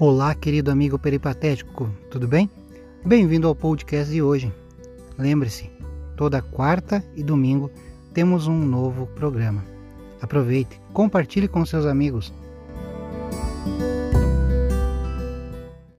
Olá, querido amigo peripatético, tudo bem? Bem-vindo ao podcast de hoje. Lembre-se, toda quarta e domingo temos um novo programa. Aproveite, compartilhe com seus amigos